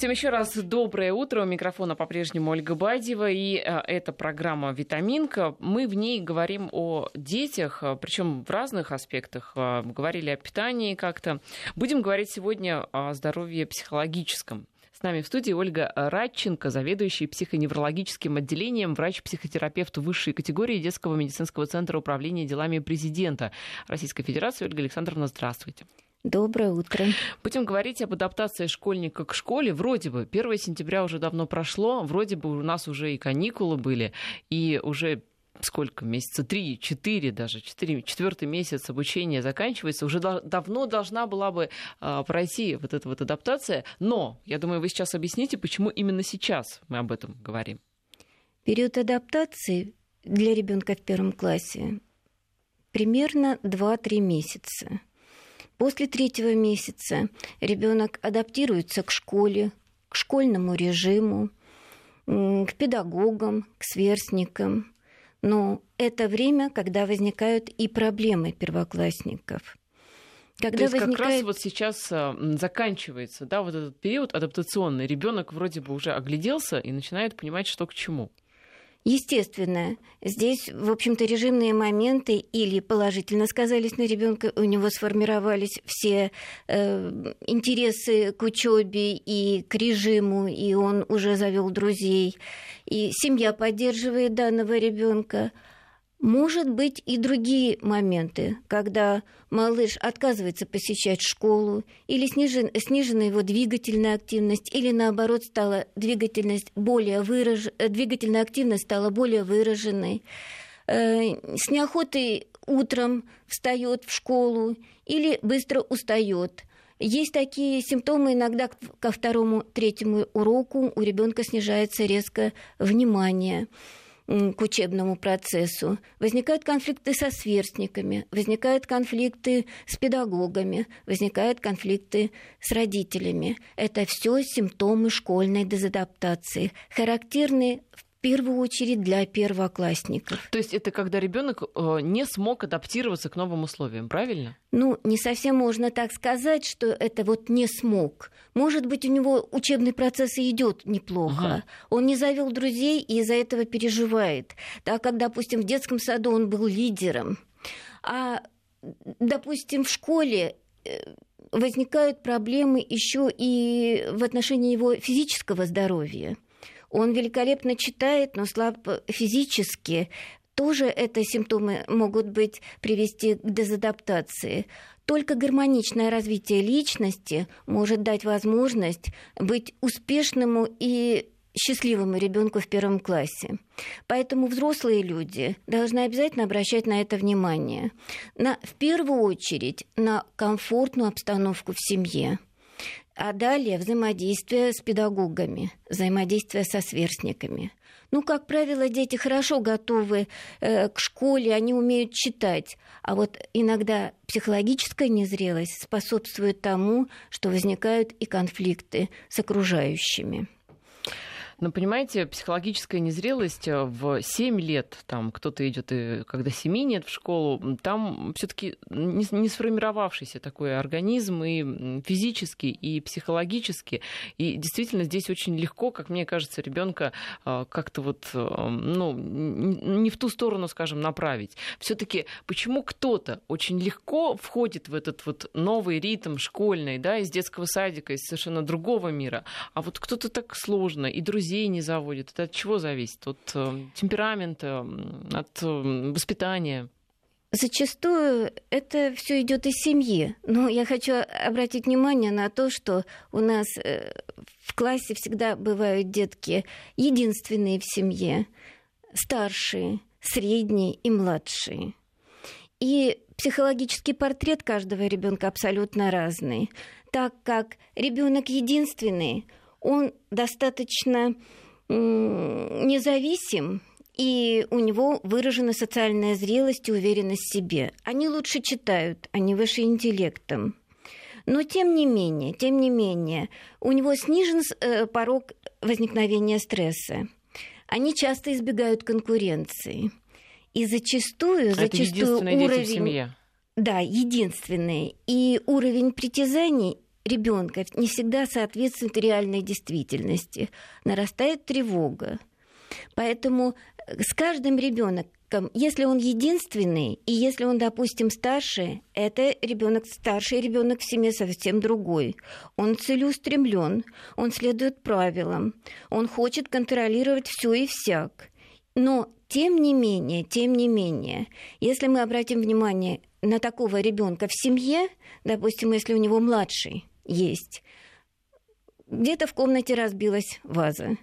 Всем еще раз доброе утро. У микрофона по-прежнему Ольга Бадьева. И э, это программа «Витаминка». Мы в ней говорим о детях, э, причем в разных аспектах. Э, говорили о питании как-то. Будем говорить сегодня о здоровье психологическом. С нами в студии Ольга Радченко, заведующий психоневрологическим отделением, врач-психотерапевт высшей категории детского медицинского центра управления делами президента Российской Федерации. Ольга Александровна, здравствуйте. Доброе утро. Будем говорить об адаптации школьника к школе. Вроде бы 1 сентября уже давно прошло, вроде бы у нас уже и каникулы были, и уже сколько, месяца три, четыре даже, четыре, четвертый месяц обучения заканчивается, уже до, давно должна была бы а, пройти вот эта вот адаптация, но, я думаю, вы сейчас объясните, почему именно сейчас мы об этом говорим. Период адаптации для ребенка в первом классе примерно 2-3 месяца. После третьего месяца ребенок адаптируется к школе, к школьному режиму, к педагогам, к сверстникам. Но это время, когда возникают и проблемы первоклассников. Когда То есть возникает... как раз вот сейчас а, заканчивается, да, вот этот период адаптационный. Ребенок вроде бы уже огляделся и начинает понимать, что к чему. Естественно, здесь, в общем-то, режимные моменты или положительно сказались на ребенка, у него сформировались все э, интересы к учебе и к режиму, и он уже завел друзей, и семья поддерживает данного ребенка. Может быть и другие моменты, когда малыш отказывается посещать школу, или снижен, снижена его двигательная активность, или наоборот стала двигательность более выраж... двигательная активность стала более выраженной. Э, с неохотой утром встает в школу или быстро устает. Есть такие симптомы, иногда ко второму, третьему уроку у ребенка снижается резко внимание к учебному процессу, возникают конфликты со сверстниками, возникают конфликты с педагогами, возникают конфликты с родителями. Это все симптомы школьной дезадаптации, характерные в первую очередь для первоклассников. То есть это когда ребенок э, не смог адаптироваться к новым условиям, правильно? Ну, не совсем можно так сказать, что это вот не смог. Может быть, у него учебный процесс и идет неплохо. Ага. Он не завел друзей и из-за этого переживает. Так как, допустим, в детском саду он был лидером, а, допустим, в школе э, возникают проблемы еще и в отношении его физического здоровья. Он великолепно читает, но слаб физически. Тоже это симптомы могут быть привести к дезадаптации. Только гармоничное развитие личности может дать возможность быть успешному и счастливому ребенку в первом классе. Поэтому взрослые люди должны обязательно обращать на это внимание. На, в первую очередь на комфортную обстановку в семье. А далее взаимодействие с педагогами, взаимодействие со сверстниками. Ну, как правило, дети хорошо готовы э, к школе, они умеют читать. А вот иногда психологическая незрелость способствует тому, что возникают и конфликты с окружающими. Но понимаете, психологическая незрелость э, в 7 лет, там кто-то идет, и когда 7 нет в школу, там все-таки не, не сформировавшийся такой организм и физически, и психологически. И действительно здесь очень легко, как мне кажется, ребенка э, как-то вот, э, ну, не в ту сторону, скажем, направить. Все-таки почему кто-то очень легко входит в этот вот новый ритм школьный, да, из детского садика, из совершенно другого мира, а вот кто-то так сложно, и друзья друзей не заводит? Это от чего зависит? От э, темперамента, от э, воспитания? Зачастую это все идет из семьи. Но я хочу обратить внимание на то, что у нас э, в классе всегда бывают детки единственные в семье, старшие, средние и младшие. И психологический портрет каждого ребенка абсолютно разный, так как ребенок единственный, он достаточно независим, и у него выражена социальная зрелость и уверенность в себе. Они лучше читают, они выше интеллектом. Но тем не менее, тем не менее, у него снижен э, порог возникновения стресса. Они часто избегают конкуренции. И зачастую, а зачастую уровень... Дети в семье. Да, единственный. И уровень притязаний ребенка не всегда соответствует реальной действительности. Нарастает тревога. Поэтому с каждым ребенком если он единственный, и если он, допустим, старше, это ребенок старший ребенок в семье совсем другой. Он целеустремлен, он следует правилам, он хочет контролировать все и всяк. Но тем не менее, тем не менее, если мы обратим внимание на такого ребенка в семье, допустим, если у него младший есть, где-то в комнате разбилась ваза.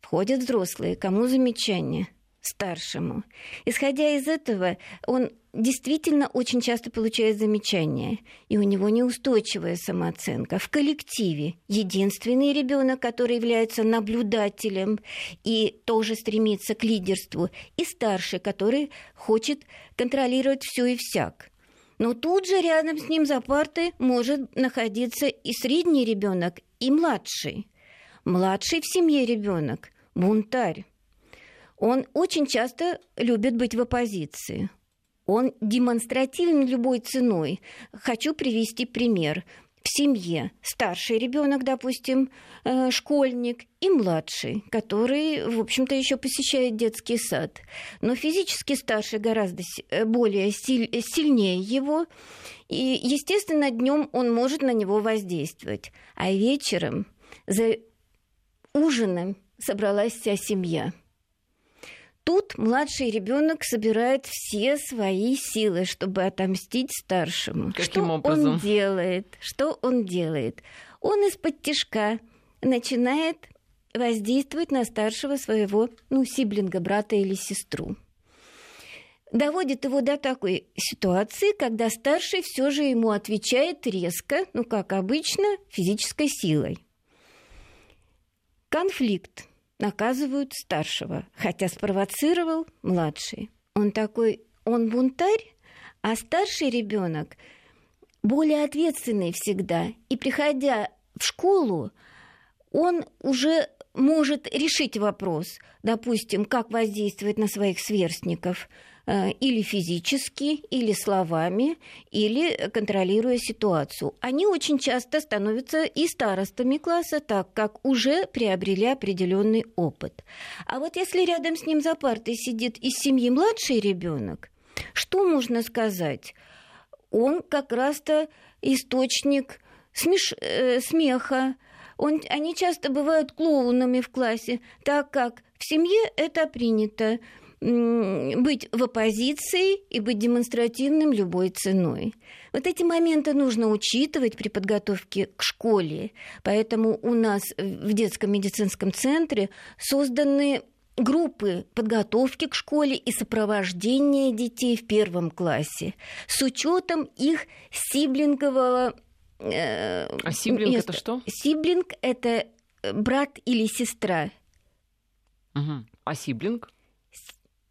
Входят взрослые, кому замечание – старшему. Исходя из этого, он действительно очень часто получает замечания, и у него неустойчивая самооценка. В коллективе единственный ребенок, который является наблюдателем и тоже стремится к лидерству, и старший, который хочет контролировать все и всяк. Но тут же рядом с ним за партой может находиться и средний ребенок, и младший. Младший в семье ребенок бунтарь он очень часто любит быть в оппозиции. Он демонстративен любой ценой. Хочу привести пример. В семье старший ребенок, допустим, э, школьник, и младший, который, в общем-то, еще посещает детский сад. Но физически старший гораздо э, более сильнее его, и, естественно, днем он может на него воздействовать. А вечером за ужином собралась вся семья – Тут младший ребенок собирает все свои силы, чтобы отомстить старшему. Каким что образом? он делает? Что он делает? Он из-под тяжка начинает воздействовать на старшего своего, ну, сиблинга, брата или сестру. Доводит его до такой ситуации, когда старший все же ему отвечает резко, ну, как обычно, физической силой. Конфликт наказывают старшего, хотя спровоцировал младший. Он такой, он бунтарь, а старший ребенок более ответственный всегда. И приходя в школу, он уже может решить вопрос, допустим, как воздействовать на своих сверстников – или физически, или словами, или контролируя ситуацию. Они очень часто становятся и старостами класса, так как уже приобрели определенный опыт. А вот если рядом с ним за партой сидит из семьи младший ребенок, что можно сказать? Он как раз-то источник смеш... э, смеха, он, они часто бывают клоунами в классе, так как в семье это принято быть в оппозиции и быть демонстративным любой ценой. Вот эти моменты нужно учитывать при подготовке к школе. Поэтому у нас в детском медицинском центре созданы группы подготовки к школе и сопровождения детей в первом классе с учетом их сиблингового э, а сиблинг места. это что? Сиблинг это брат или сестра. Угу. А сиблинг?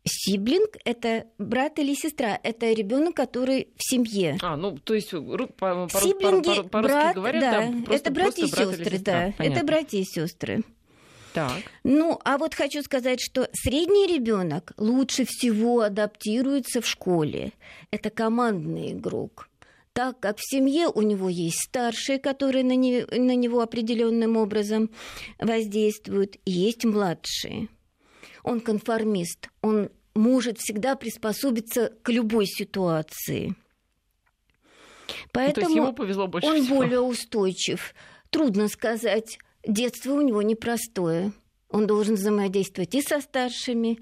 Сиблинг – это брат или сестра, это ребенок, который в семье. А, ну, то есть по, по, по, по, брат, говорят, да, да просто, это братья и сестры, да, Понятно. это братья и сестры. Так. Ну, а вот хочу сказать, что средний ребенок лучше всего адаптируется в школе. Это командный игрок так как в семье у него есть старшие, которые на, не, на него определенным образом воздействуют, и есть младшие. Он конформист, он может всегда приспособиться к любой ситуации. Поэтому ну, ему повезло больше он всего. более устойчив. Трудно сказать. Детство у него непростое. Он должен взаимодействовать и со старшими,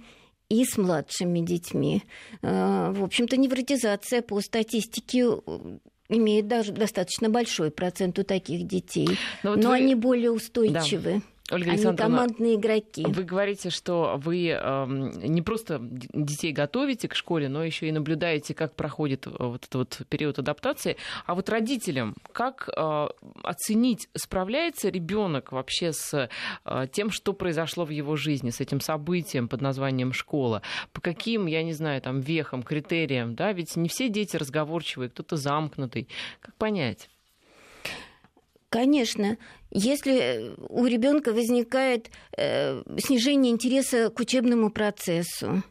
и с младшими детьми. А, в общем-то, невротизация по статистике э, имеет даже достаточно большой процент у таких детей. Но, но вот вы... они более устойчивы. Да. Ольга Они командные игроки. Вы говорите, что вы э, не просто детей готовите к школе, но еще и наблюдаете, как проходит э, вот этот вот период адаптации. А вот родителям, как э, оценить, справляется ребенок вообще с э, тем, что произошло в его жизни, с этим событием под названием школа? По каким, я не знаю, там, вехам, критериям, да? Ведь не все дети разговорчивые, кто-то замкнутый. Как понять? Конечно, если у ребенка возникает э, снижение интереса к учебному процессу,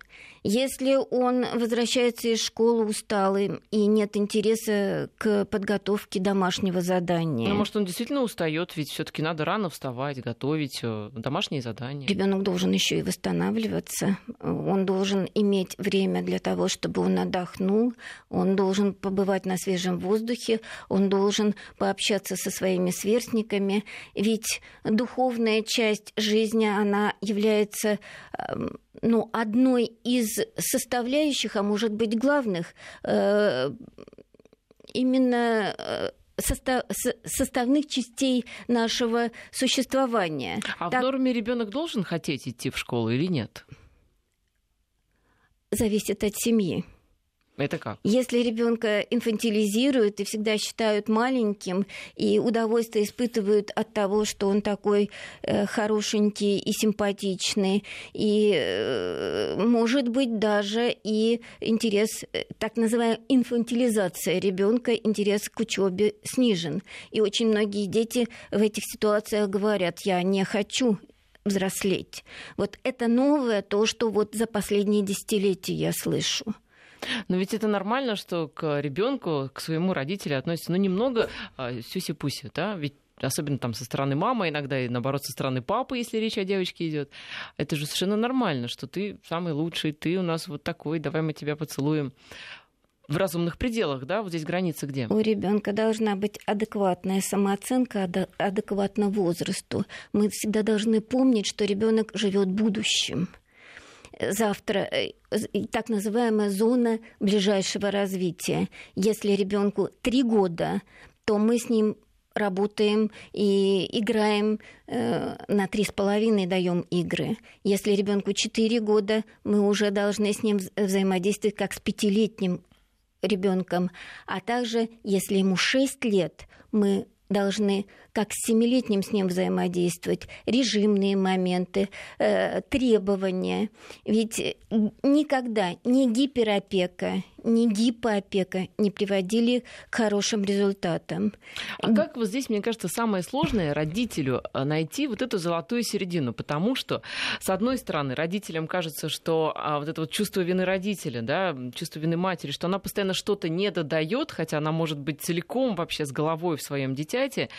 Если он возвращается из школы усталым и нет интереса к подготовке домашнего задания. Ну, может, он действительно устает, ведь все-таки надо рано вставать, готовить э, домашние задания. Ребенок должен еще и восстанавливаться. Он должен иметь время для того, чтобы он отдохнул. Он должен побывать на свежем воздухе. Он должен пообщаться со своими сверстниками. Ведь духовная часть жизни, она является эм, ну, одной из составляющих, а может быть главных, э, именно э, состав, составных частей нашего существования. А так... в норме ребенок должен хотеть идти в школу или нет? Зависит от семьи. Это как? Если ребенка инфантилизируют и всегда считают маленьким, и удовольствие испытывают от того, что он такой э, хорошенький и симпатичный, и, э, может быть, даже и интерес, э, так называемая инфантилизация ребенка, интерес к учебе снижен. И очень многие дети в этих ситуациях говорят, я не хочу взрослеть. Вот это новое, то, что вот за последние десятилетия я слышу. Но ведь это нормально, что к ребенку, к своему родителю относятся, ну, немного а, сюси-пуси, да? Ведь особенно там со стороны мамы, иногда и наоборот со стороны папы, если речь о девочке идет. Это же совершенно нормально, что ты самый лучший, ты у нас вот такой, давай мы тебя поцелуем в разумных пределах, да? Вот здесь граница где? У ребенка должна быть адекватная самооценка, адекватно возрасту. Мы всегда должны помнить, что ребенок живет будущим завтра э, так называемая зона ближайшего развития. Если ребенку три года, то мы с ним работаем и играем э, на три с половиной даем игры. Если ребенку четыре года, мы уже должны с ним взаимодействовать как с пятилетним ребенком. А также, если ему шесть лет, мы должны как с семилетним с ним взаимодействовать, режимные моменты, э, требования. Ведь никогда ни гиперопека, ни гипоопека не приводили к хорошим результатам. А как вот здесь, мне кажется, самое сложное родителю э, найти вот эту золотую середину, потому что, с одной стороны, родителям кажется, что а, вот это вот чувство вины родителя, да, чувство вины матери, что она постоянно что-то не додает, хотя она может быть целиком вообще с головой в своем дитяте,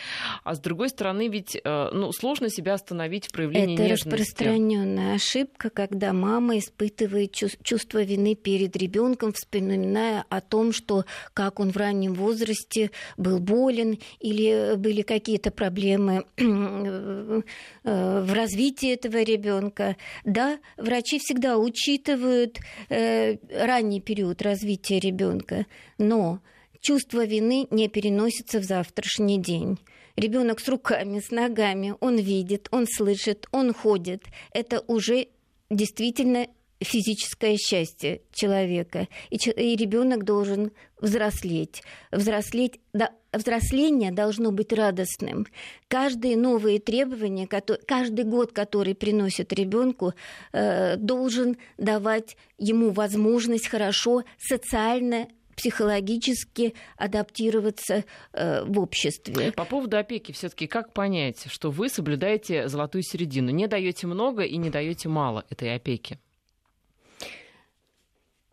а с другой стороны, ведь э, ну, сложно себя остановить в проявлении Это нежности. Это распространенная ошибка, когда мама испытывает чувство вины перед ребенком, вспоминая о том, что как он в раннем возрасте был болен или были какие-то проблемы э, в развитии этого ребенка. Да, врачи всегда учитывают э, ранний период развития ребенка, но чувство вины не переносится в завтрашний день. Ребенок с руками, с ногами, он видит, он слышит, он ходит. Это уже действительно физическое счастье человека. И, и ребенок должен взрослеть. Взрослеть, да, взросление должно быть радостным. Каждые новые требования, которые, каждый год, который приносит ребенку, э, должен давать ему возможность хорошо социально психологически адаптироваться э, в обществе. По поводу опеки все-таки как понять, что вы соблюдаете золотую середину, не даете много и не даете мало этой опеки?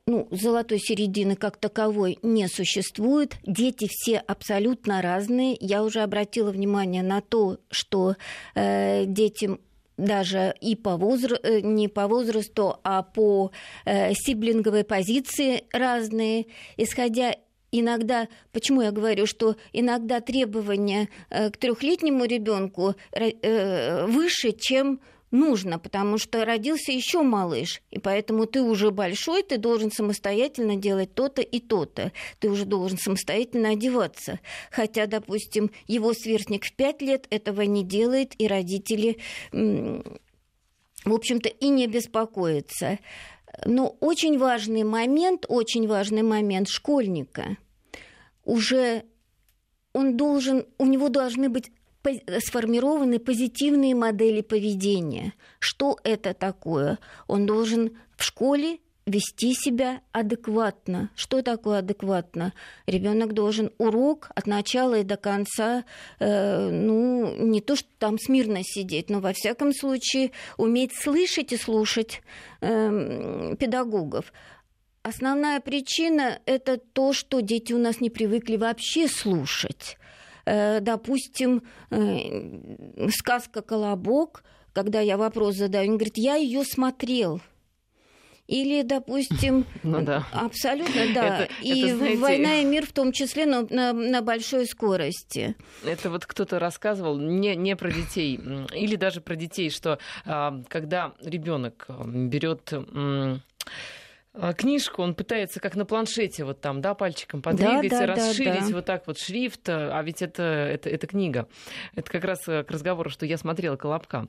Ну, золотой середины как таковой не существует. Дети все абсолютно разные. Я уже обратила внимание на то, что э, детям даже и по возрасту, э, не по возрасту, а по э, сиблинговой позиции разные, исходя иногда, почему я говорю, что иногда требования э, к трехлетнему ребенку э, выше, чем нужно, потому что родился еще малыш, и поэтому ты уже большой, ты должен самостоятельно делать то-то и то-то. Ты уже должен самостоятельно одеваться. Хотя, допустим, его сверстник в пять лет этого не делает, и родители, в общем-то, и не беспокоятся. Но очень важный момент, очень важный момент школьника. Уже он должен, у него должны быть сформированы позитивные модели поведения. Что это такое? Он должен в школе вести себя адекватно. Что такое адекватно? Ребенок должен урок от начала и до конца, э, ну, не то, что там смирно сидеть, но во всяком случае уметь слышать и слушать э, педагогов. Основная причина – это то, что дети у нас не привыкли вообще слушать. Э, допустим, э, сказка «Колобок», когда я вопрос задаю, он говорит, я ее смотрел – или, допустим, ну, да. абсолютно, да. Это, и это, знаете... война и мир в том числе, но на, на большой скорости. Это вот кто-то рассказывал не, не про детей, или даже про детей, что а, когда ребенок берет книжку, он пытается как на планшете вот там, да, пальчиком подвигать, да, да, расширить да, да. вот так вот шрифт, а ведь это, это, это книга. Это как раз к разговору, что я смотрела «Колобка».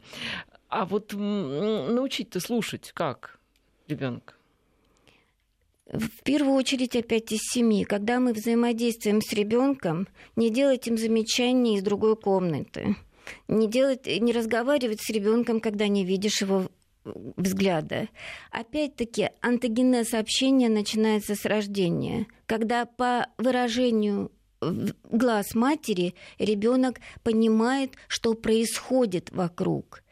А вот научить-то слушать как? ребенка? В первую очередь опять из семьи. Когда мы взаимодействуем с ребенком, не делать им замечаний из другой комнаты. Не, делать, не разговаривать с ребенком, когда не видишь его взгляда. Опять-таки, антогенез общения начинается с рождения, когда по выражению глаз матери ребенок понимает, что происходит вокруг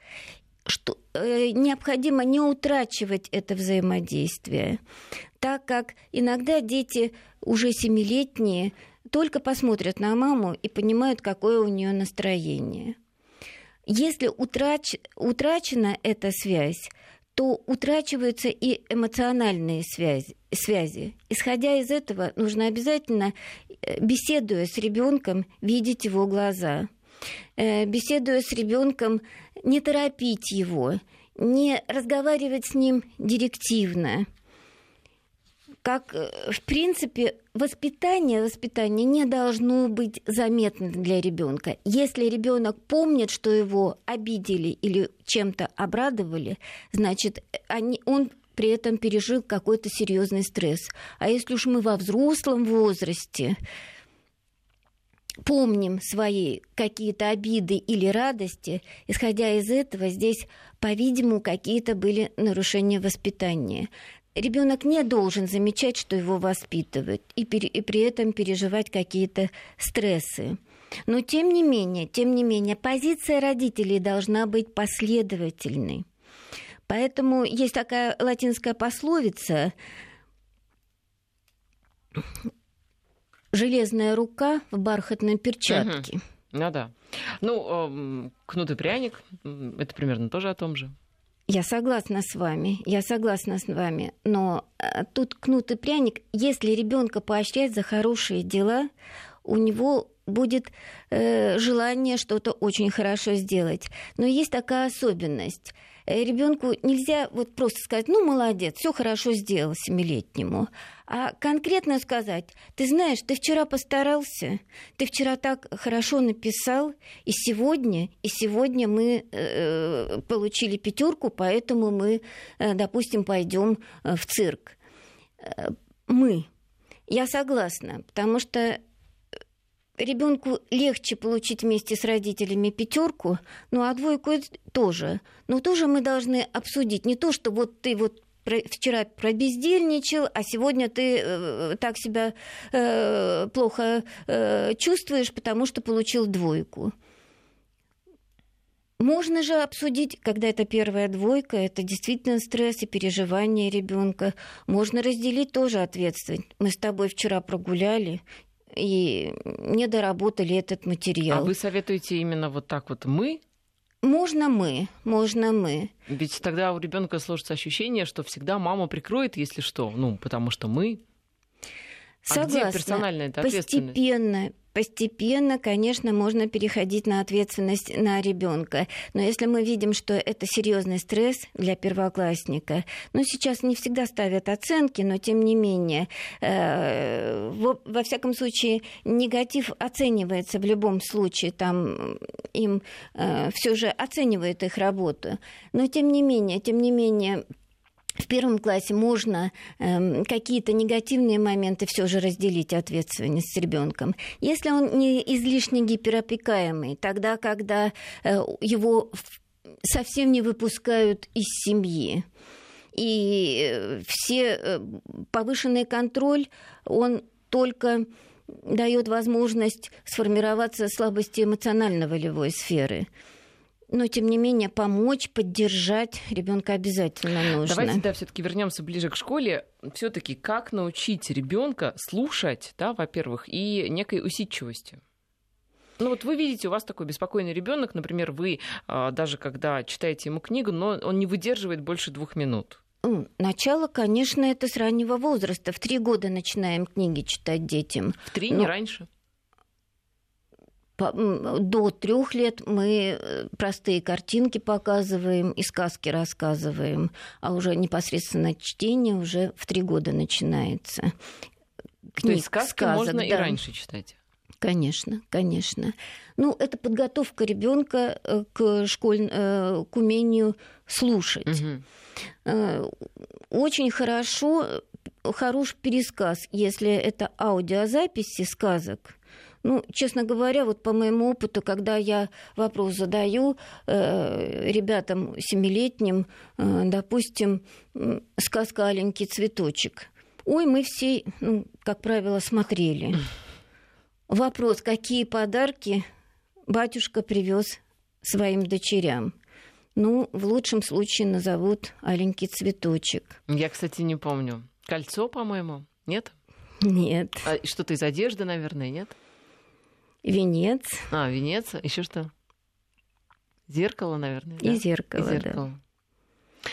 что э, необходимо не утрачивать это взаимодействие, так как иногда дети уже семилетние только посмотрят на маму и понимают, какое у нее настроение. Если утрач... утрачена эта связь, то утрачиваются и эмоциональные связи, связи. Исходя из этого, нужно обязательно, э, беседуя с ребенком, видеть его глаза. Э, беседуя с ребенком, не торопить его, не разговаривать с ним директивно. Как, э, в принципе, воспитание, воспитание не должно быть заметно для ребенка. Если ребенок помнит, что его обидели или чем-то обрадовали, значит, они, он при этом пережил какой-то серьезный стресс. А если уж мы во взрослом возрасте, помним свои какие-то обиды или радости, исходя из этого, здесь, по-видимому, какие-то были нарушения воспитания. Ребенок не должен замечать, что его воспитывают, и, пер- и при этом переживать какие-то стрессы. Но тем не менее, тем не менее, позиция родителей должна быть последовательной. Поэтому есть такая латинская пословица железная рука в бархатной перчатке. Угу. Ну да. Ну, кнут и пряник, это примерно тоже о том же. Я согласна с вами, я согласна с вами, но э, тут кнут и пряник, если ребенка поощрять за хорошие дела, у него будет э, желание что-то очень хорошо сделать. Но есть такая особенность. Э, ребенку нельзя вот просто сказать, ну, молодец, все хорошо сделал семилетнему. А конкретно сказать, ты знаешь, ты вчера постарался, ты вчера так хорошо написал, и сегодня, и сегодня мы э, получили пятерку, поэтому мы, э, допустим, пойдем э, в цирк. Э, мы. Я согласна, потому что ребенку легче получить вместе с родителями пятерку, ну а двойку тоже. Но тоже мы должны обсудить не то, что вот ты вот вчера пробездельничал, а сегодня ты э, так себя э, плохо э, чувствуешь, потому что получил двойку. Можно же обсудить, когда это первая двойка, это действительно стресс и переживание ребенка. Можно разделить тоже ответственность. Мы с тобой вчера прогуляли, и не доработали этот материал. А вы советуете именно вот так вот мы? Можно мы, можно мы. Ведь тогда у ребенка сложится ощущение, что всегда мама прикроет, если что. Ну, потому что мы. Согласна. А где персональная ответственность? Постепенно, Постепенно, конечно, можно переходить на ответственность на ребенка. Но если мы видим, что это серьезный стресс для первоклассника, ну, сейчас не всегда ставят оценки, но тем не менее, э, во, во всяком случае, негатив оценивается в любом случае, там им э, все же оценивают их работу. Но тем не менее, тем не менее, в первом классе можно э, какие-то негативные моменты все же разделить ответственность с ребенком. Если он не излишне гиперопекаемый, тогда, когда э, его совсем не выпускают из семьи, И э, все э, повышенный контроль, он только дает возможность сформироваться слабости эмоционально-волевой сферы но тем не менее помочь, поддержать ребенка обязательно нужно. Давайте да, все-таки вернемся ближе к школе. Все-таки как научить ребенка слушать, да, во-первых, и некой усидчивости? Ну вот вы видите, у вас такой беспокойный ребенок, например, вы а, даже когда читаете ему книгу, но он не выдерживает больше двух минут. Начало, конечно, это с раннего возраста. В три года начинаем книги читать детям. В три, но... не раньше? До трех лет мы э, простые картинки показываем и сказки рассказываем, а уже непосредственно чтение уже в три года начинается. Книг, То есть сказки сказок, можно да. и раньше читать? Конечно, конечно. Ну, это подготовка ребенка э, к, школь... Э, к умению слушать. Угу. Очень хорошо, хорош пересказ, если это аудиозаписи сказок ну, честно говоря, вот по моему опыту, когда я вопрос задаю э, ребятам семилетним, э, допустим, сказка «Аленький цветочек», ой, мы все, ну, как правило, смотрели. Вопрос, какие подарки батюшка привез своим дочерям? Ну, в лучшем случае назовут «Аленький цветочек». Я, кстати, не помню. Кольцо, по-моему, нет? Нет. А что-то из одежды, наверное, нет? Венец. А, венец. Еще что? Зеркало, наверное. И да? зеркало, И зеркало. Да.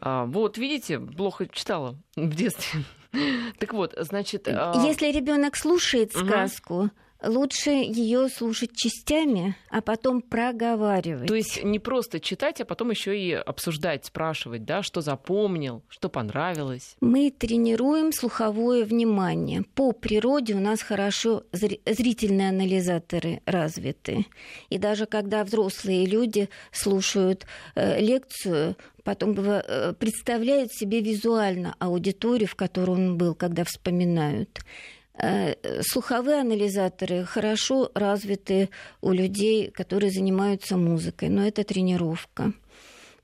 А, вот, видите, плохо читала в детстве. так вот, значит... А Если ребенок слушает сказку, лучше ее слушать частями, а потом проговаривать. То есть не просто читать, а потом еще и обсуждать, спрашивать, да, что запомнил, что понравилось. Мы тренируем слуховое внимание. По природе у нас хорошо зрительные анализаторы развиты. И даже когда взрослые люди слушают э, лекцию, потом э, представляют себе визуально аудиторию, в которой он был, когда вспоминают. Э, слуховые анализаторы хорошо развиты у людей, которые занимаются музыкой, но это тренировка.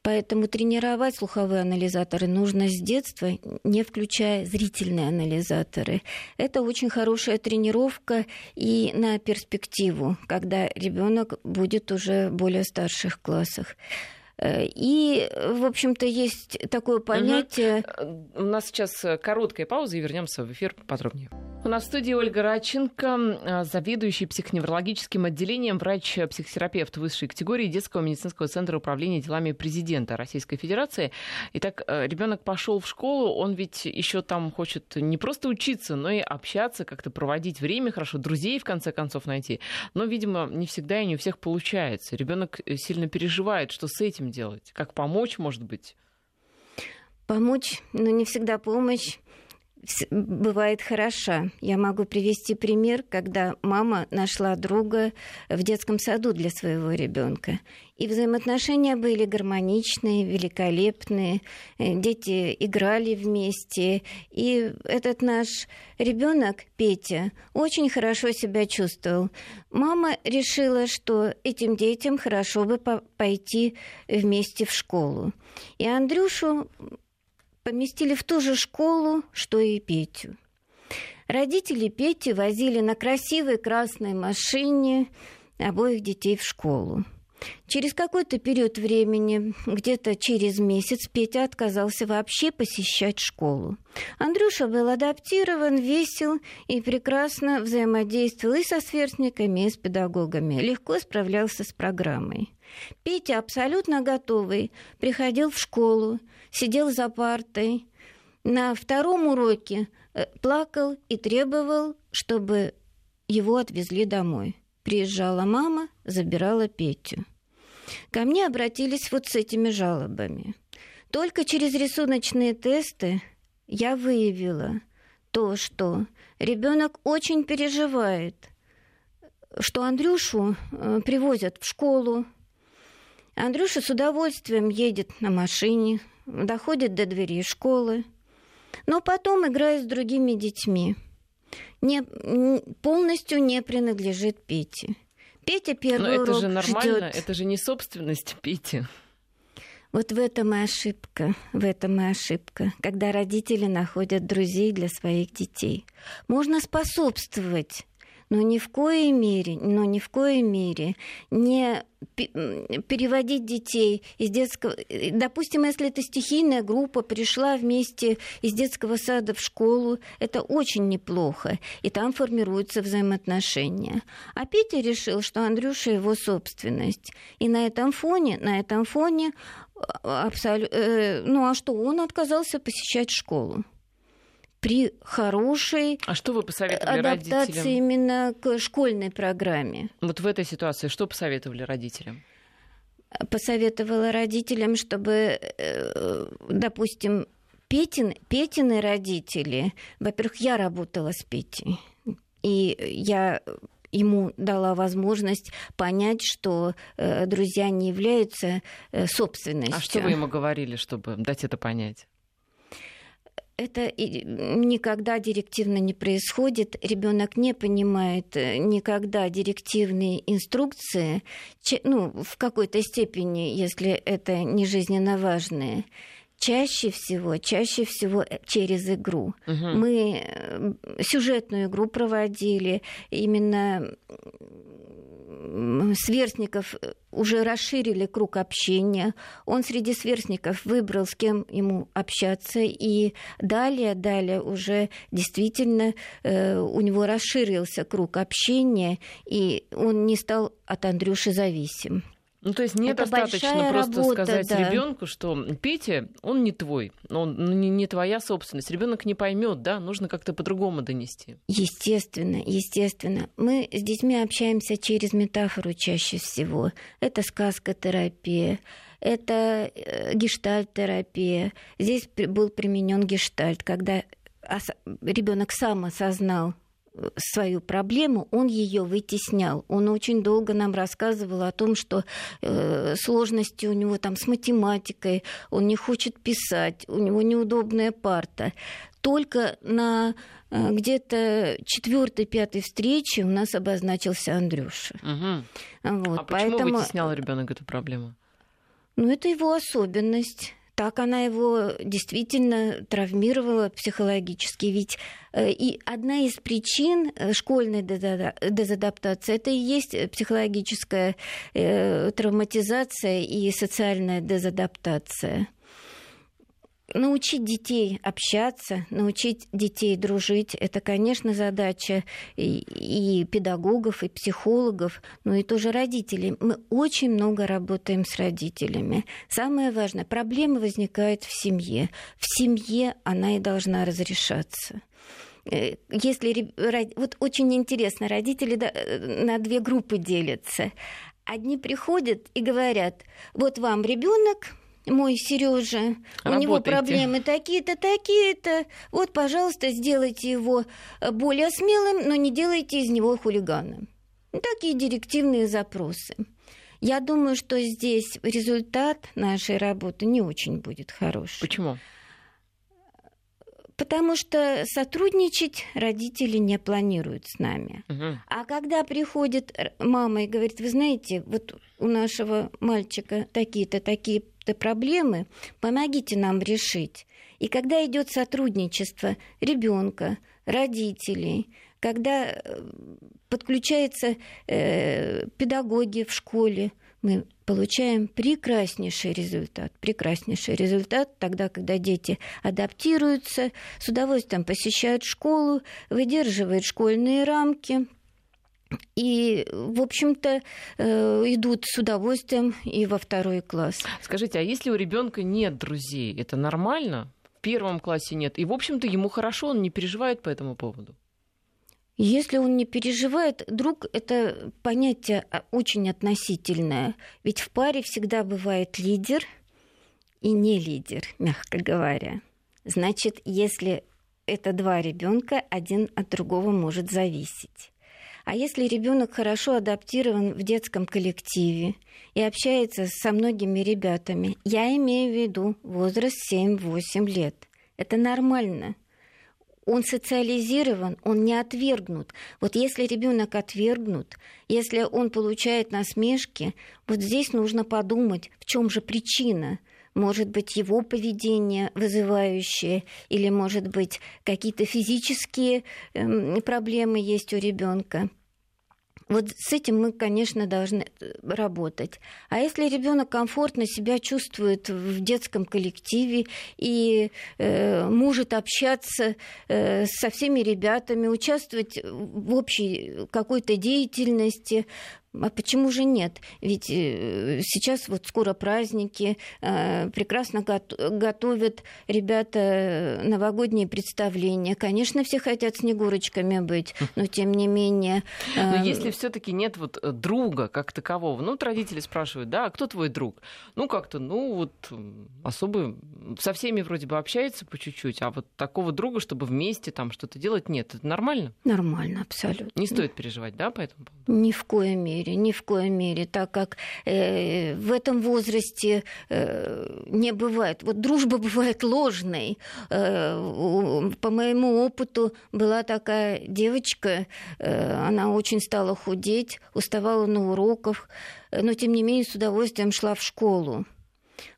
Поэтому тренировать слуховые анализаторы нужно с детства, не включая зрительные анализаторы. Это очень хорошая тренировка и на перспективу, когда ребенок будет уже в более старших классах. Э, и, в общем-то, есть такое понятие... Угу. У нас сейчас короткая пауза, и вернемся в эфир подробнее. У нас в студии Ольга Радченко, э, заведующий психоневрологическим отделением, врач-психотерапевт высшей категории Детского медицинского центра управления делами президента Российской Федерации. Итак, ребенок пошел в школу, он ведь еще там хочет не просто учиться, но и общаться, как-то проводить время хорошо, друзей в конце концов найти. Но, видимо, не всегда и не у всех получается. Ребенок сильно переживает, что с этим делать? Как помочь, может быть? Помочь, но не всегда помощь бывает хороша. Я могу привести пример, когда мама нашла друга в детском саду для своего ребенка. И взаимоотношения были гармоничные, великолепные. Э, дети играли вместе. И этот наш ребенок, Петя, очень хорошо себя чувствовал. Мама решила, что этим детям хорошо бы пойти вместе в школу. И Андрюшу поместили в ту же школу, что и Петю. Родители Пети возили на красивой красной машине обоих детей в школу. Через какой-то период времени, где-то через месяц, Петя отказался вообще посещать школу. Андрюша был адаптирован, весел и прекрасно взаимодействовал и со сверстниками, и с педагогами. Легко справлялся с программой. Петя, абсолютно готовый, приходил в школу, сидел за партой. На втором уроке э, плакал и требовал, чтобы его отвезли домой. Приезжала мама, забирала Петю. Ко мне обратились вот с этими жалобами. Только через рисуночные тесты я выявила то, что ребенок очень переживает, что Андрюшу э, привозят в школу. Андрюша с удовольствием едет на машине, доходит до двери школы, но потом играет с другими детьми. Не, полностью не принадлежит Пете. Петя первый Но это урок же нормально, ждёт. это же не собственность Пети. Вот в этом и ошибка, в этом и ошибка, когда родители находят друзей для своих детей. Можно способствовать но ни в коей мере, но ни в коей мере не переводить детей из детского... Допустим, если это стихийная группа пришла вместе из детского сада в школу, это очень неплохо, и там формируются взаимоотношения. А Петя решил, что Андрюша его собственность. И на этом фоне, на этом фоне а, абсолю... Э, ну а что, он отказался посещать школу при хорошей а что вы посоветовали адаптации родителям? именно к школьной программе. Вот в этой ситуации что посоветовали родителям? Посоветовала родителям, чтобы, э, допустим, Петин, Петины родители, во-первых, я работала с Петей, и я ему дала возможность понять, что э, друзья не являются э, собственностью. А что вы ему говорили, чтобы дать это понять? Это никогда директивно не происходит. Ребенок не понимает э, никогда директивные инструкции, ну, в какой-то степени, если это не жизненно важные. Чаще всего, чаще всего э, через игру. Угу. Мы э, сюжетную игру проводили, именно сверстников э, уже расширили круг общения. Он среди сверстников выбрал, с кем ему общаться. И далее, далее уже действительно э, у него расширился круг общения, и он не стал от Андрюши зависим. Ну, то есть недостаточно просто работа, сказать да. ребенку, что Петя, он не твой, он ну, не, не твоя собственность. Ребенок не поймет, да, нужно как-то по-другому донести. Естественно, естественно. Мы с детьми общаемся через метафору чаще всего. Это сказка-терапия, это э, гештальт-терапия. Здесь был применен гештальт, когда ребенок сам осознал свою проблему, он ее вытеснял. Он очень долго нам рассказывал о том, что э, сложности у него там с математикой, он не хочет писать, у него неудобная парта. Только на э, где-то четвертой, пятой встрече у нас обозначился Андрюша. Угу. Вот, а почему поэтому... вытеснял ребенок эту проблему? Ну, это его особенность так она его действительно травмировала психологически. Ведь э, и одна из причин э, школьной дезадаптации это и есть психологическая э, травматизация и социальная дезадаптация научить детей общаться, научить детей дружить, это, конечно, задача и, и педагогов, и психологов, но и тоже родителей. Мы очень много работаем с родителями. Самое важное, проблема возникает в семье. В семье она и должна разрешаться э, если вот очень интересно, родители на две группы делятся. Одни приходят и говорят: вот вам ребенок, мой Сережа, у него проблемы такие-то, такие-то. Вот, пожалуйста, сделайте его э, более смелым, но не делайте из него хулигана. Такие директивные запросы. Я думаю, что здесь результат нашей работы не очень будет хороший. Почему? Потому что сотрудничать родители не планируют с нами. Угу. А когда приходит мама и говорит, вы знаете, вот у нашего мальчика такие-то, такие-то проблемы, помогите нам решить. И когда идет сотрудничество ребенка, родителей, когда э, подключаются э, педагоги в школе, мы получаем прекраснейший результат. Прекраснейший результат тогда, когда дети адаптируются, с удовольствием посещают школу, выдерживают школьные рамки, и, в общем-то, э, идут с удовольствием и во второй класс. Скажите, а если у ребенка нет друзей, это нормально? В первом классе нет. И, в общем-то, ему хорошо, он не переживает по этому поводу. Если он не переживает, друг – это понятие а, очень относительное. Ведь в паре всегда бывает лидер и не лидер, мягко говоря. Значит, если это два ребенка, один от другого может зависеть. А если ребенок хорошо адаптирован в детском коллективе и общается со многими ребятами, я имею в виду возраст 7-8 лет, это нормально – он социализирован, он не отвергнут. Вот если ребенок отвергнут, если он получает насмешки, вот здесь нужно подумать, в чем же причина может быть его поведение вызывающее, или, может быть, какие-то физические эм, проблемы есть у ребенка. Вот с этим мы, конечно, должны э, работать. А если ребенок комфортно себя чувствует в детском коллективе и э, может общаться э, со всеми ребятами, участвовать в общей какой-то деятельности, а почему же нет? Ведь э, сейчас вот скоро праздники, э, прекрасно готовят ребята новогодние представления. Конечно, все хотят снегурочками быть, но тем не менее... Но э, если все таки нет вот друга как такового, ну, вот родители спрашивают, да, а кто твой друг? Ну, как-то, ну, вот особо со всеми вроде бы общается по чуть-чуть, а вот такого друга, чтобы вместе там что-то делать, нет. Это нормально? Нормально, абсолютно. Не стоит переживать, да, по этому поводу? Ни в коем мере мере, ни в коей мере, так как э, в этом возрасте э, не бывает. Вот дружба бывает ложной. Э, по моему опыту была такая девочка, э, она очень стала худеть, уставала на уроках, но тем не менее с удовольствием шла в школу.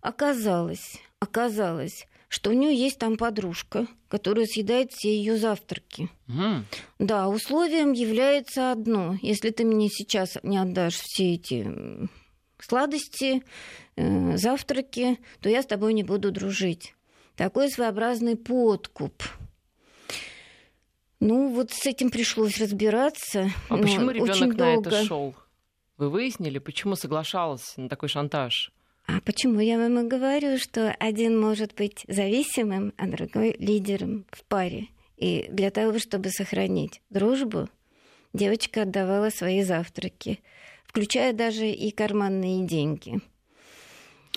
Оказалось, оказалось, что у нее есть там подружка, которая съедает все ее завтраки. Угу. Да, условием является одно. Если ты мне сейчас не отдашь все эти сладости, э, завтраки, то я с тобой не буду дружить. Такой своеобразный подкуп. Ну, вот с этим пришлось разбираться. А почему ребенок на это шел? Вы выяснили, почему соглашалась на такой шантаж? А почему я вам и говорю, что один может быть зависимым, а другой лидером в паре? И для того, чтобы сохранить дружбу, девочка отдавала свои завтраки, включая даже и карманные деньги.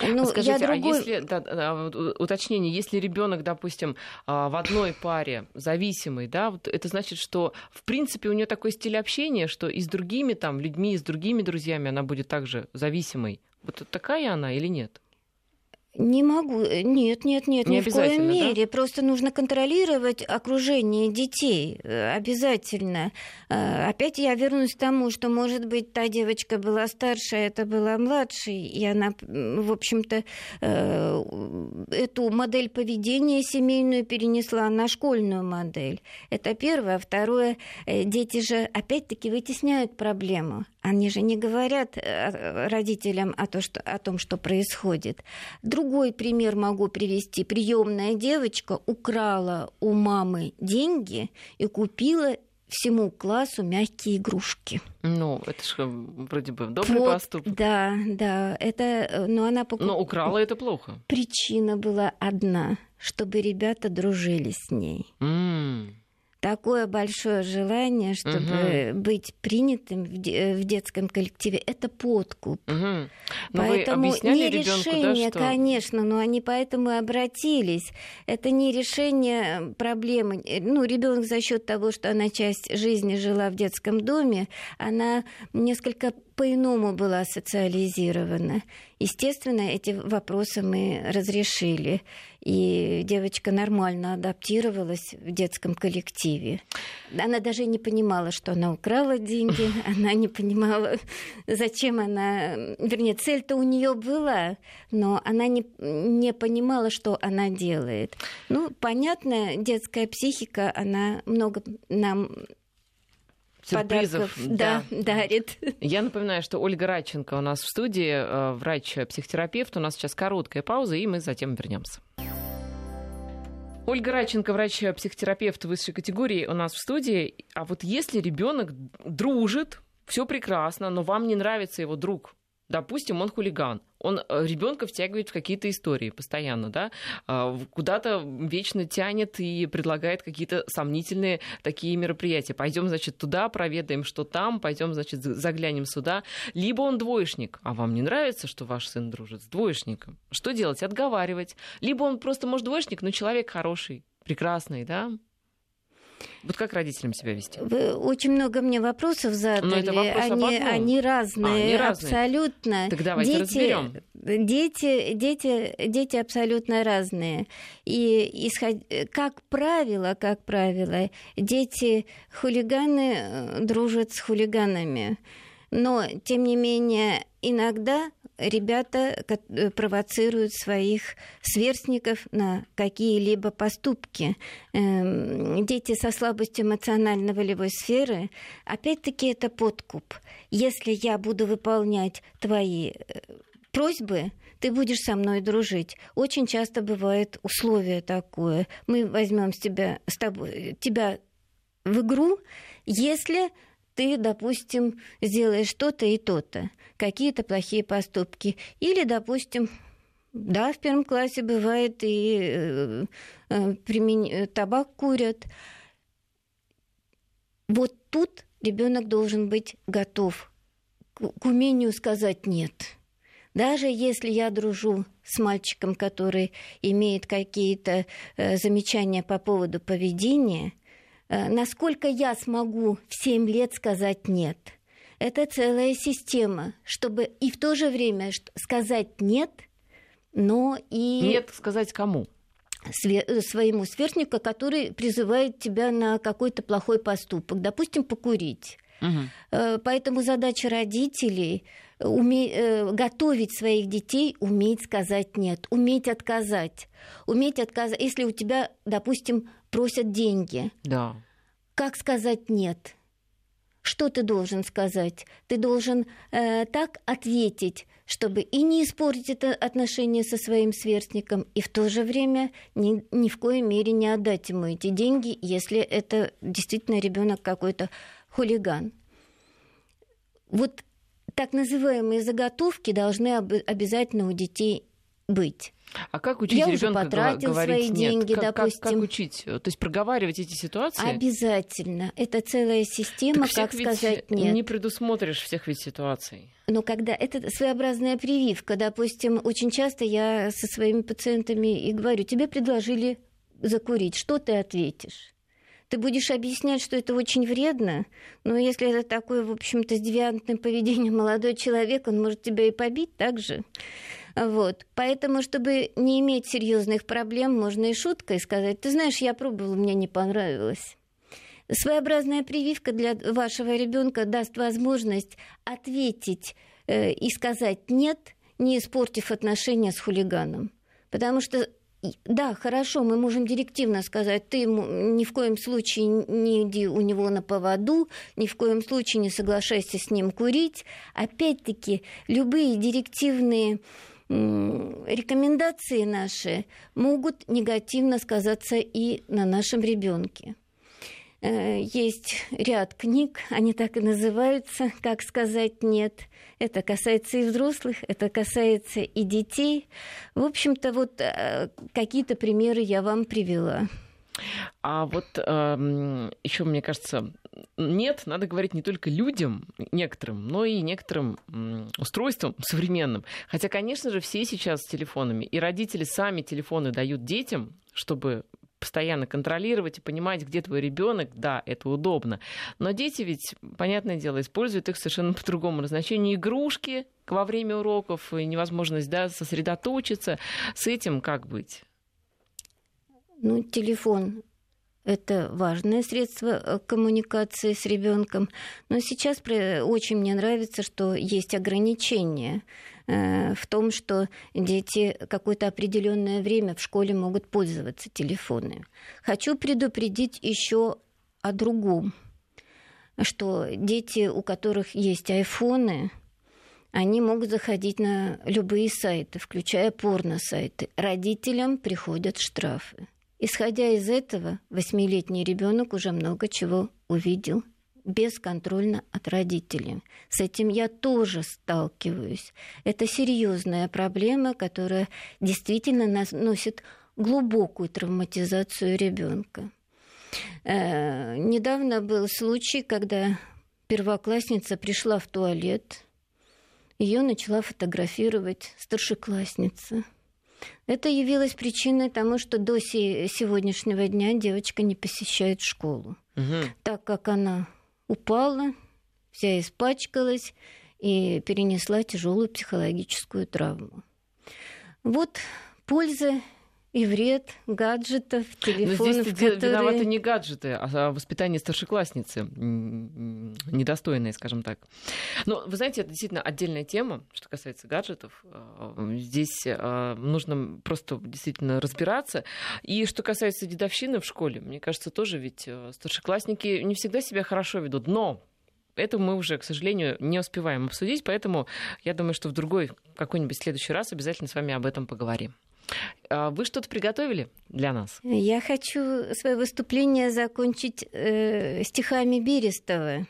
Ну, Скажите, я а другой... а если, да, да, уточнение, если ребенок, допустим, а, в одной паре зависимый, да, вот это значит, что в принципе у нее такой стиль общения, что и с другими там людьми, и с другими друзьями она будет также зависимой вот такая она или нет? Не могу. Э, нет, нет, нет, не ни в коем мере. Да? Просто нужно контролировать окружение детей. Э, обязательно. Э, опять я вернусь к тому, что, может быть, та девочка была старше, это была младшей, и она, в общем-то, эту модель поведения семейную перенесла на школьную модель. Это первое. Второе, дети же, опять-таки, вытесняют проблему. Они же не говорят родителям о, то, что, о том, что происходит. Друг Другой пример могу привести. Приемная девочка украла у мамы деньги и купила всему классу мягкие игрушки. Ну, это же вроде бы добрый вот, поступок. Да, да, это, но она покуп... Но украла это плохо. Причина была одна, чтобы ребята дружили с ней. Mm такое большое желание, чтобы угу. быть принятым в, де- в детском коллективе, это подкуп. Угу. Поэтому не решение, да, что... конечно, но они поэтому и обратились. Это не решение проблемы. Ну, ребенок за счет того, что она часть жизни жила в детском доме, она несколько по-иному была социализирована. Естественно, эти вопросы мы разрешили, и девочка нормально адаптировалась в детском коллективе. Она даже не понимала, что она украла деньги, она не понимала, зачем она... Вернее, цель-то у нее была, но она не, не понимала, что она делает. Ну, понятно, детская психика, она много нам сюрпризов да, да. дарит. Я напоминаю, что Ольга Радченко у нас в студии, э, врач-психотерапевт. У нас сейчас короткая пауза, и мы затем вернемся. Ольга Радченко, врач-психотерапевт высшей категории у нас в студии. А вот если ребенок дружит, все прекрасно, но вам не нравится его друг, допустим, он хулиган, он э, ребенка втягивает в какие-то истории постоянно, да, а, куда-то вечно тянет и предлагает какие-то сомнительные такие мероприятия. Пойдем, значит, туда, проведаем, что там, пойдем, значит, заглянем сюда. Либо он двоечник, а вам не нравится, что ваш сын дружит с двоечником. Что делать? Отговаривать. Либо он просто, может, двоечник, но человек хороший, прекрасный, да, Вот как родителям себя вести? Вы очень много мне вопросов задали. Но это вопрос они, они разные, а, они разные, абсолютно. Так давайте дети, разберем. Дети, дети, дети абсолютно разные. И исход... как правило, как правило, дети хулиганы э, дружат с хулиганами. Но, тем не менее, иногда ребята э, провоцируют своих сверстников на какие-либо поступки. Эм, дети со слабостью эмоционально-волевой сферы, опять-таки, это подкуп. Если я буду выполнять твои э, просьбы, ты будешь со мной дружить. Очень часто бывает условие такое. Мы возьмем с тебя, с тобой, тебя в игру, если ты, допустим, сделаешь что-то и то-то, какие-то плохие поступки. Или, допустим, да, в первом классе бывает и э, э, примен... табак курят. Вот тут ребенок должен быть готов к, к умению сказать нет. Даже если я дружу с мальчиком, который имеет какие-то э, замечания по поводу поведения, Э, насколько я смогу в 7 лет сказать «нет». Это целая система, чтобы и в то же время сказать «нет», но и... Нет сказать кому? Э, своему сверстнику, который призывает тебя на какой-то плохой поступок, допустим, покурить. Угу. Поэтому задача родителей уме... готовить своих детей, уметь сказать нет, уметь отказать, уметь отказать, если у тебя, допустим, просят деньги. Да. Как сказать нет? Что ты должен сказать? Ты должен э, так ответить, чтобы и не испортить это отношение со своим сверстником, и в то же время ни, ни в коей мере не отдать ему эти деньги, если это действительно ребенок какой-то хулиган. Вот так называемые заготовки должны об- обязательно у детей быть. А как учить Я ребенка уже потратил говорить свои нет? деньги, как, допустим. Как, как учить? То есть проговаривать эти ситуации? Обязательно. Это целая система, так как сказать нет. Не предусмотришь всех ведь ситуаций. Но когда это своеобразная прививка, допустим, очень часто я со своими пациентами и говорю, тебе предложили закурить, что ты ответишь? Ты будешь объяснять, что это очень вредно, но если это такой, в общем-то, с девиантным поведением молодой человек, он может тебя и побить так же. Вот. Поэтому, чтобы не иметь серьезных проблем, можно и шуткой сказать, ты знаешь, я пробовала, мне не понравилось. Своеобразная прививка для вашего ребенка даст возможность ответить э, и сказать нет, не испортив отношения с хулиганом. Потому что да, хорошо, мы можем директивно сказать, ты ни в коем случае не иди у него на поводу, ни в коем случае не соглашайся с ним курить. Опять-таки, любые директивные рекомендации наши могут негативно сказаться и на нашем ребенке. Э, есть ряд книг, они так и называются «Как сказать нет». Это касается и взрослых, это касается и детей. В общем-то, вот э, какие-то примеры я вам привела. А вот э, эм, еще, мне кажется, нет, надо говорить не только людям, некоторым, но и некоторым устройствам современным. Хотя, конечно же, все сейчас с телефонами, и родители сами телефоны дают детям, чтобы постоянно контролировать и понимать, где твой ребенок, да, это удобно. Но дети ведь, понятное дело, используют их совершенно по другому назначению. Игрушки во время уроков и невозможность да, сосредоточиться. С этим как быть? Ну, телефон это важное средство э, коммуникации с ребенком. Но сейчас очень мне нравится, что есть ограничения э, в том, что дети какое-то определенное время в школе могут пользоваться телефонами. Хочу предупредить еще о другом, что дети, у которых есть айфоны, они могут заходить на любые сайты, включая порно-сайты. Родителям приходят штрафы. Исходя из этого, восьмилетний ребенок уже много чего увидел бесконтрольно от родителей. С этим я тоже сталкиваюсь. Это серьезная проблема, которая действительно носит глубокую травматизацию ребенка. Э, недавно был случай, когда первоклассница пришла в туалет, ее начала фотографировать старшеклассница. Это явилось причиной тому, что до сегодняшнего дня девочка не посещает школу. угу. так как она упала, вся испачкалась и перенесла тяжелую психологическую травму. Вот польза и вред гаджетов, телефонов, Но здесь которые... виноваты не гаджеты, а воспитание старшеклассницы, недостойное, скажем так. Но, вы знаете, это действительно отдельная тема, что касается гаджетов. Э, здесь э, нужно просто действительно разбираться. И что касается дедовщины в школе, мне кажется, тоже ведь э, старшеклассники не всегда себя хорошо ведут, но это мы уже, к сожалению, не успеваем обсудить, поэтому я думаю, что в другой какой-нибудь следующий раз обязательно с вами об этом поговорим. А вы что-то приготовили для нас? Я хочу свое выступление закончить э, стихами Берестова.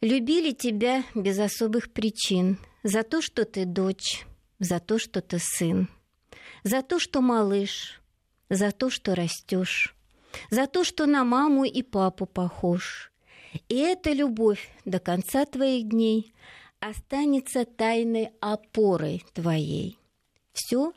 «Любили тебя без особых причин, за то, что ты дочь, за то, что ты сын, за то, что малыш, за то, что растешь, за то, что на маму и папу похож. И эта любовь до конца твоих дней останется тайной опорой твоей. Все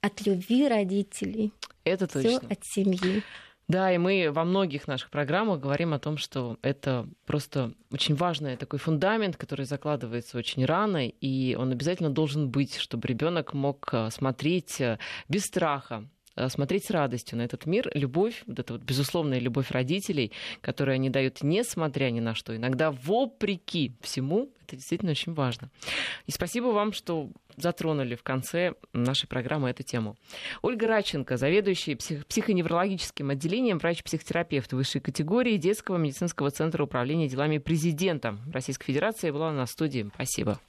от любви родителей. Это точно. Все от семьи. Да, и мы во многих наших программах говорим о том, что это просто очень важный такой фундамент, который закладывается очень рано, и он обязательно должен быть, чтобы ребенок мог э, смотреть э, без страха Э, смотреть с радостью на этот мир. Любовь, вот эта вот безусловная любовь родителей, которую они дают несмотря ни на что, иногда вопреки всему, это действительно очень важно. И спасибо вам, что затронули в конце нашей программы эту тему. Ольга Радченко, заведующая псих- психоневрологическим отделением, врач-психотерапевт высшей категории Детского медицинского центра управления делами президента Российской Федерации, была на студии. Спасибо.